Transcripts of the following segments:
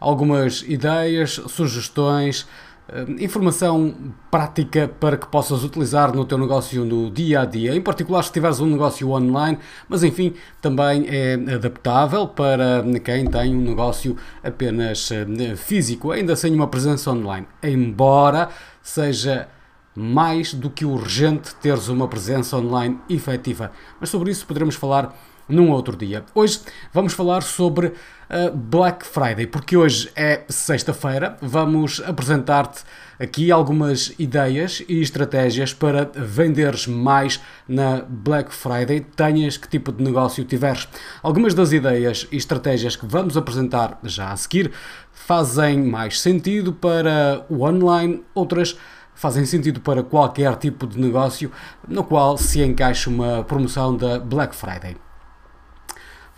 algumas ideias, sugestões, eh, informação prática para que possas utilizar no teu negócio no dia a dia, em particular se tiveres um negócio online, mas enfim, também é adaptável para quem tem um negócio apenas eh, físico, ainda sem uma presença online, embora seja mais do que urgente teres uma presença online efetiva. Mas sobre isso poderemos falar num outro dia. Hoje vamos falar sobre uh, Black Friday, porque hoje é sexta-feira. Vamos apresentar-te aqui algumas ideias e estratégias para venderes mais na Black Friday, tenhas que tipo de negócio tiveres. Algumas das ideias e estratégias que vamos apresentar já a seguir fazem mais sentido para o online, outras fazem sentido para qualquer tipo de negócio no qual se encaixa uma promoção da Black Friday.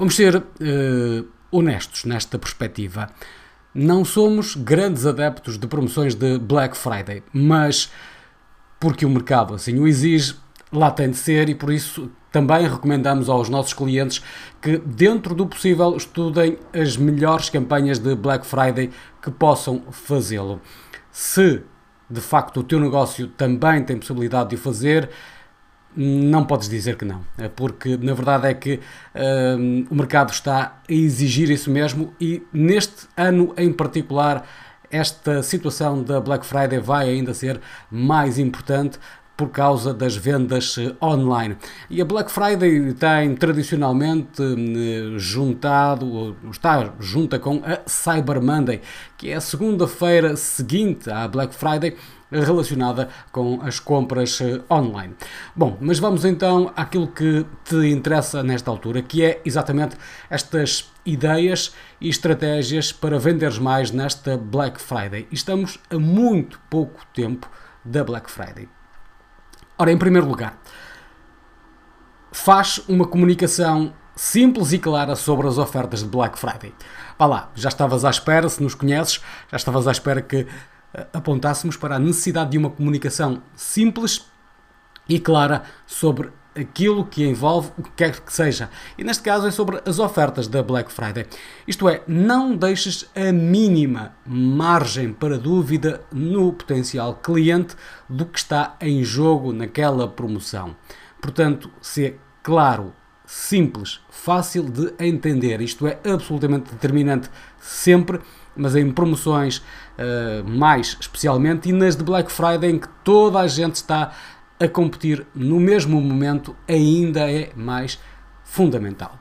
Vamos ser uh, honestos nesta perspectiva. Não somos grandes adeptos de promoções de Black Friday, mas porque o mercado assim o exige, lá tem de ser e por isso também recomendamos aos nossos clientes que, dentro do possível, estudem as melhores campanhas de Black Friday que possam fazê-lo. Se de facto o teu negócio também tem possibilidade de o fazer, não podes dizer que não, é porque na verdade é que um, o mercado está a exigir isso mesmo e neste ano em particular esta situação da Black Friday vai ainda ser mais importante por causa das vendas eh, online. E a Black Friday tem tradicionalmente hum, juntado, está junta com a Cyber Monday, que é a segunda-feira seguinte à Black Friday, relacionada com as compras eh, online. Bom, mas vamos então àquilo que te interessa nesta altura, que é exatamente estas ideias e estratégias para venderes mais nesta Black Friday. Estamos a muito pouco tempo da Black Friday. Ora, em primeiro lugar, faz uma comunicação simples e clara sobre as ofertas de Black Friday. Vá lá, já estavas à espera, se nos conheces, já estavas à espera que apontássemos para a necessidade de uma comunicação simples e clara sobre aquilo que envolve o que quer que seja. E neste caso é sobre as ofertas da Black Friday. Isto é, não deixes a mínima margem para dúvida no potencial cliente do que está em jogo naquela promoção. Portanto, ser claro, simples, fácil de entender. Isto é absolutamente determinante sempre mas em promoções uh, mais especialmente e nas de Black Friday em que toda a gente está a competir no mesmo momento ainda é mais fundamental.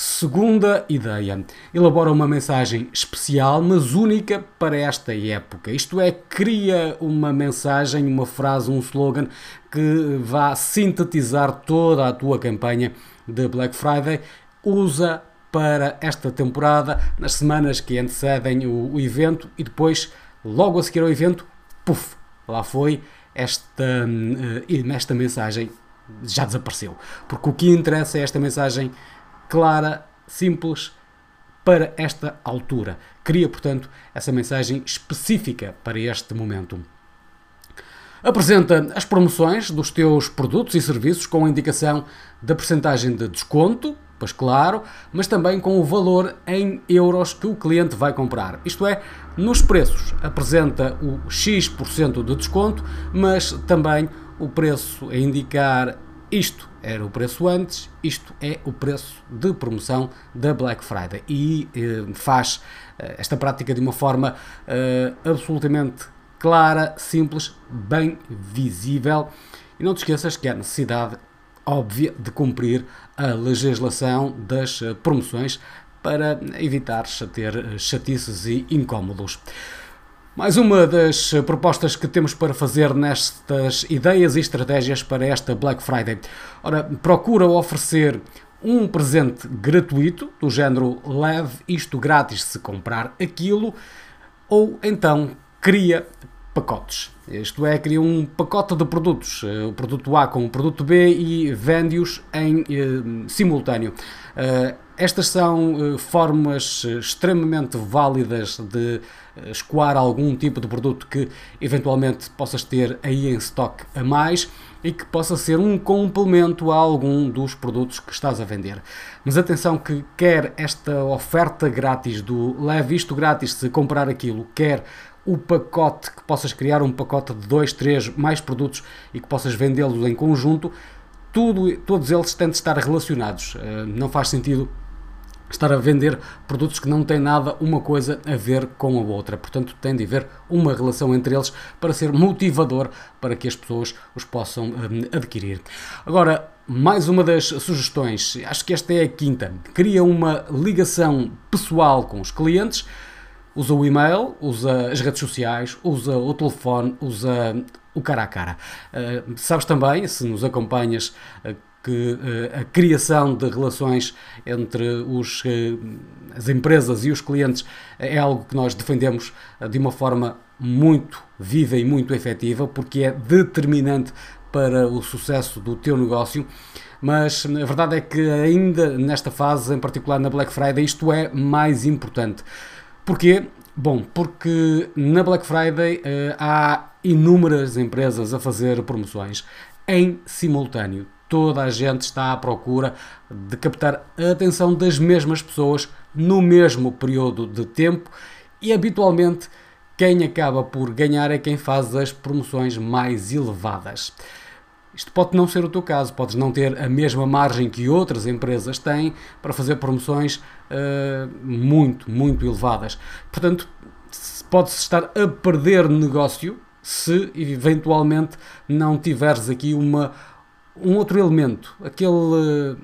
Segunda ideia, elabora uma mensagem especial, mas única para esta época. Isto é, cria uma mensagem, uma frase, um slogan que vá sintetizar toda a tua campanha de Black Friday. Usa para esta temporada, nas semanas que antecedem o, evento e depois, logo a seguir ao evento, puf, lá foi esta, uh, esta mensagem já desapareceu. Porque o que interessa é esta mensagem clara, simples, para esta altura. Cria, portanto, essa mensagem específica para este momento. Apresenta as promoções dos teus produtos e serviços com a indicação da percentagem de desconto, pois claro, mas também com o valor em euros que o cliente vai comprar. Isto é, nos preços apresenta o X% de desconto, mas também o preço a indicar isto era o preço antes, isto é o preço de promoção da Black Friday e eh, faz eh, esta prática de uma forma eh, absolutamente clara, simples, bem visível. E não te esqueças que há necessidade óbvia de cumprir a legislação das eh, promoções para evitar ter eh, chatices e incómodos. Mais uma das eh, propostas que temos para fazer nestas ideias e estratégias para esta Black Friday. Ora, procura oferecer um presente gratuito, do género leve isto grátis se comprar aquilo, ou então cria pacotes. Isto é, cria um pacote de produtos, eh, o produto A com o produto B e vende-os em eh, simultâneo. Uh, estas são uh, formas extremamente válidas de escoar algum tipo de produto que eventualmente possas ter aí em stock a mais e que possa ser um complemento a algum dos produtos que estás a vender. Mas atenção que quer esta oferta grátis do leve isto grátis se comprar aquilo, quer o pacote que possas criar um pacote de dois, três mais produtos e que possas vendê-los em conjunto, tudo, todos eles têm de estar relacionados. Eh, não faz sentido estar a vender produtos que não têm nada uma coisa a ver com a outra. Portanto, tem de haver uma relação entre eles para ser motivador para que as pessoas os possam um, adquirir. Agora, mais uma das sugestões, acho que esta é a quinta. Cria uma ligação pessoal com os clientes. Usa o e-mail, usa as redes sociais, usa o telefone, usa o cara a cara. Uh, sabes também, se nos acompanhas, uh, que uh, a criação de relações entre os, as empresas e os clientes é algo que nós defendemos de uma forma muito viva e muito efetiva, porque é determinante para o sucesso do teu negócio. Mas a verdade é que ainda nesta fase, em particular na Black Friday, isto é mais importante. Porquê? Bom, porque na Black Friday uh, há inúmeras empresas a fazer promoções em simultâneo. Toda a gente está à procura de captar a atenção das mesmas pessoas no mesmo período de tempo e habitualmente quem acaba por ganhar é quem faz as promoções mais elevadas. Isto pode não ser o teu caso, podes não ter a mesma margem que outras empresas têm para fazer promoções uh, muito, muito elevadas. Portanto, pode-se estar a perder negócio se eventualmente não tiveres aqui uma, um outro elemento, aquele,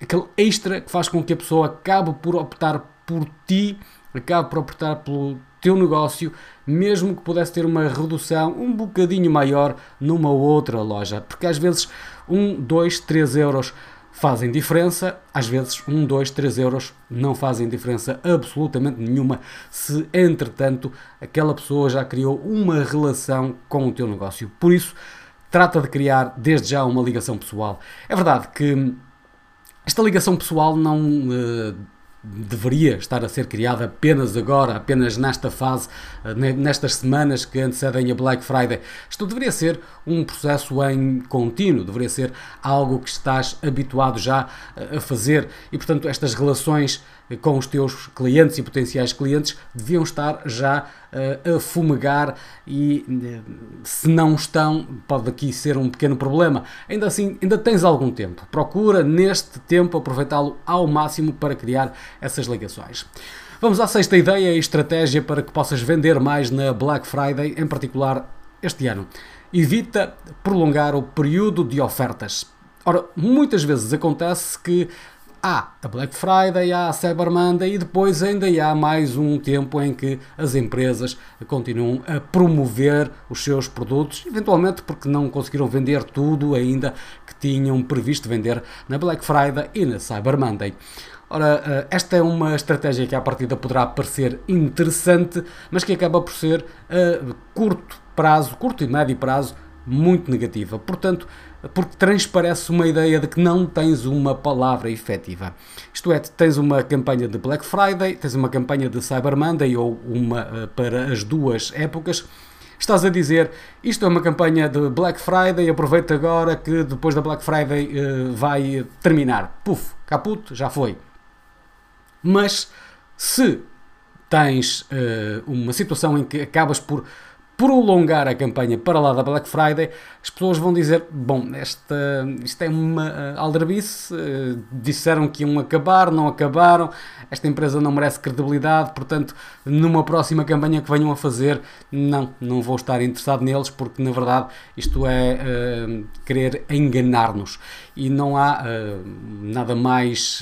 aquele extra que faz com que a pessoa acabe por optar por ti, acabe por optar pelo teu negócio, mesmo que pudesse ter uma redução um bocadinho maior numa outra loja, porque às vezes 1, 2, 3 euros fazem diferença, às vezes 1, 2, 3 euros não fazem diferença absolutamente nenhuma se entretanto aquela pessoa já criou uma relação com o teu negócio. Por isso, trata de criar desde já uma ligação pessoal. É verdade que esta ligação pessoal não uh, deveria estar a ser criada apenas agora, apenas nesta fase, eh, nestas semanas que antecedem a Black Friday. Isto deveria ser um processo em contínuo, deveria ser algo que estás habituado já eh, a fazer e, portanto, estas relações com os teus clientes e potenciais clientes deviam estar já uh, a fumegar e uh, se não estão, pode aqui ser um pequeno problema. Ainda assim, ainda tens algum tempo. Procura neste tempo aproveitá-lo ao máximo para criar essas ligações. Vamos à sexta ideia e estratégia para que possas vender mais na Black Friday, em particular este ano. Evita prolongar o período de ofertas. Ora, muitas vezes acontece que há a Black Friday, há a Cyber Monday e depois ainda há mais um tempo em que as empresas continuam a promover os seus produtos, eventualmente porque não conseguiram vender tudo ainda que tinham previsto vender na Black Friday e na Cyber Monday. Ora, eh, esta é uma estratégia que à partida poderá parecer interessante, mas que acaba por ser a curto prazo, curto e médio prazo, muito negativa. Portanto, porque transparece uma ideia de que não tens uma palavra efetiva. Isto é, tens uma campanha de Black Friday, tens uma campanha de Cyber Monday ou uma uh, para as duas épocas. Estás a dizer, isto é uma campanha de Black Friday, aproveita agora que depois da Black Friday uh, vai terminar. Puf, caput, já foi. Mas se tens uh, uma situação em que acabas por prolongar a campanha para lá da Black Friday, as pessoas vão dizer: Bom, esta, isto é uma uh, aldrabice, uh, disseram que iam acabar, não acabaram, esta empresa não merece credibilidade, portanto, numa próxima campanha que venham a fazer, não, não vou estar interessado neles, porque na verdade isto é uh, querer enganar-nos. E não há nada mais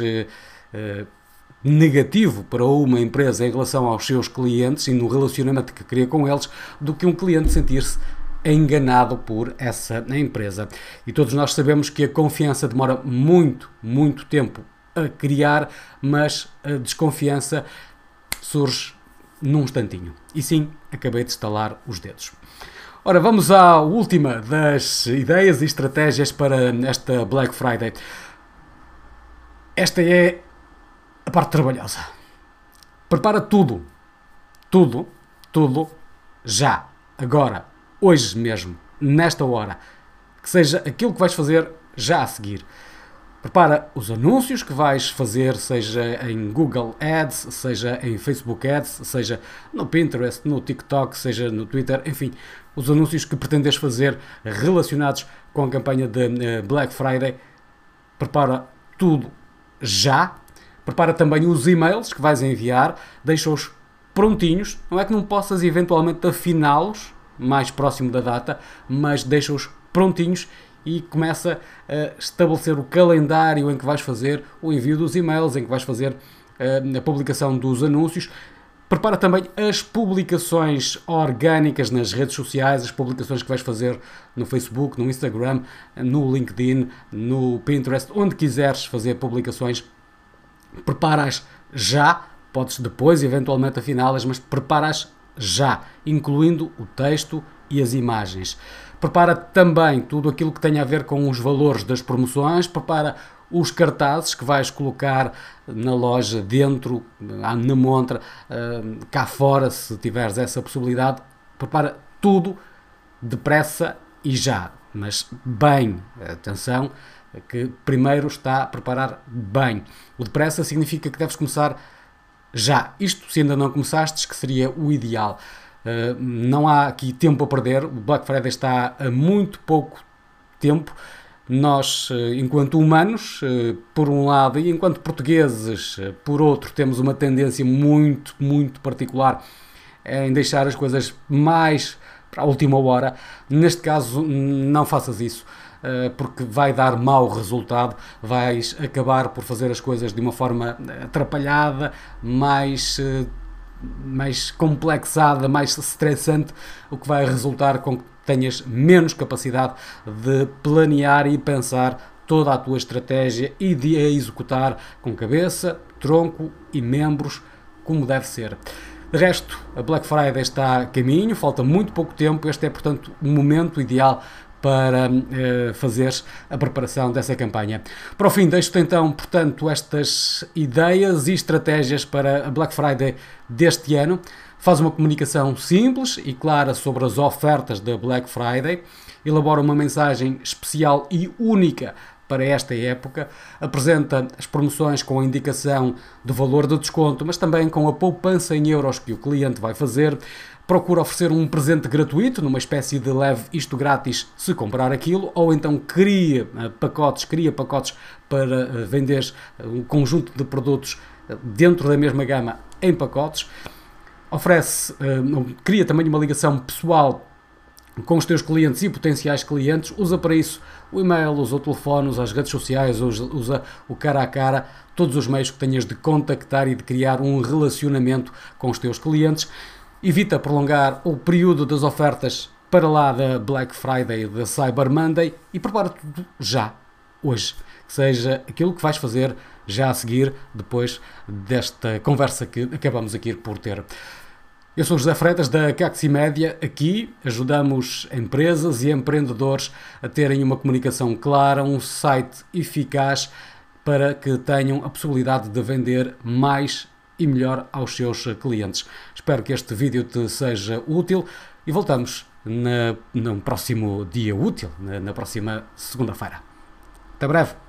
negativo para uma empresa em relação aos seus clientes e no relacionamento que cria com eles do que um cliente sentir-se enganado por essa empresa. E todos nós sabemos que a confiança demora muito, muito tempo a criar, mas a desconfiança surge num instantinho. E sim, acabei de estalar os dedos. Ora, vamos à última das ideias e estratégias para esta Black Friday. Esta é a parte trabalhosa. Prepara tudo, tudo, tudo, já, agora, hoje mesmo, nesta hora. Que seja aquilo que vais fazer já a seguir. Prepara os anúncios que vais fazer, seja em Google Ads, seja em Facebook Ads, seja no Pinterest, no TikTok, seja no Twitter, enfim, os anúncios que pretendes fazer relacionados com a campanha de eh, Black Friday. Prepara tudo já. Prepara também os e-mails que vais enviar, deixa-os prontinhos. Não é que não possas eventualmente afiná-los mais próximo da data, mas deixa-os prontinhos e começa a estabelecer o calendário em que vais fazer o envio dos e-mails, em que vais fazer eh, a publicação dos anúncios. Prepara também as publicações orgânicas nas redes sociais, as publicações que vais fazer no Facebook, no Instagram, no LinkedIn, no Pinterest, onde quiseres fazer publicações. Prepara-as já, podes depois eventualmente afiná-las, mas prepara-as já, incluindo o texto e as imagens. Prepara também tudo aquilo que tenha a ver com os valores das promoções, prepara os cartazes que vais colocar na loja, dentro, na montra, eh, cá fora, se tiveres essa possibilidade. Prepara tudo depressa e já, mas bem, atenção, que primeiro está a preparar bem. O depressa significa que deves começar já. Isto, se ainda não começaste, que seria o ideal. Uh, não há aqui tempo a perder. O Black Friday está a muito pouco tempo. Nós, uh, enquanto humanos, uh, por um lado, e enquanto portugueses, por outro, temos uma tendência muito, muito particular em deixar as coisas mais para a última hora. Neste caso, não faças isso. Eh, porque vai dar mau resultado, vais acabar por fazer as coisas de uma forma atrapalhada, mais eh, mais complexada, mais estressante, o que vai resultar com que tenhas menos capacidade de planear e pensar toda a tua estratégia e de a executar com cabeça, tronco e membros como deve ser. De resto, a Black Friday está a caminho, falta muito pouco tempo, este é, portanto, o momento ideal para uh, fazeres a preparação dessa campanha. Para o fim, deixo-te então, portanto, estas ideias e estratégias para a Black Friday deste ano. Faz uma comunicação simples e clara sobre as ofertas da Black Friday, elabora uma mensagem especial e única para esta época, apresenta as promoções com a indicação do valor do desconto, mas também com a poupança em euros que o cliente vai fazer, procura oferecer um presente gratuito, numa espécie de leve isto grátis se comprar aquilo, ou então cria uh, pacotes, cria pacotes para uh, vender um conjunto de produtos dentro da mesma gama em pacotes. Oferece, cria também uma ligação pessoal com os teus clientes e potenciais clientes, usa para isso o e-mail, usa o telefone, usa as redes sociais, usa, o cara a cara, todos os meios que tenhas de contactar e de criar um relacionamento com os teus clientes. Evita prolongar o período das ofertas para lá da Black Friday, da Cyber Monday e prepara tudo já, hoje. Que seja aquilo que vais fazer já a seguir, depois desta conversa que acabamos aqui por ter. Eu sou José Freitas da Caxi Média. Aqui ajudamos empresas e empreendedores a terem uma comunicação clara, um site eficaz para que tenham a possibilidade de vender mais e melhor aos seus clientes. Espero que este vídeo te seja útil e voltamos no próximo dia útil, na, na próxima segunda-feira. Até breve!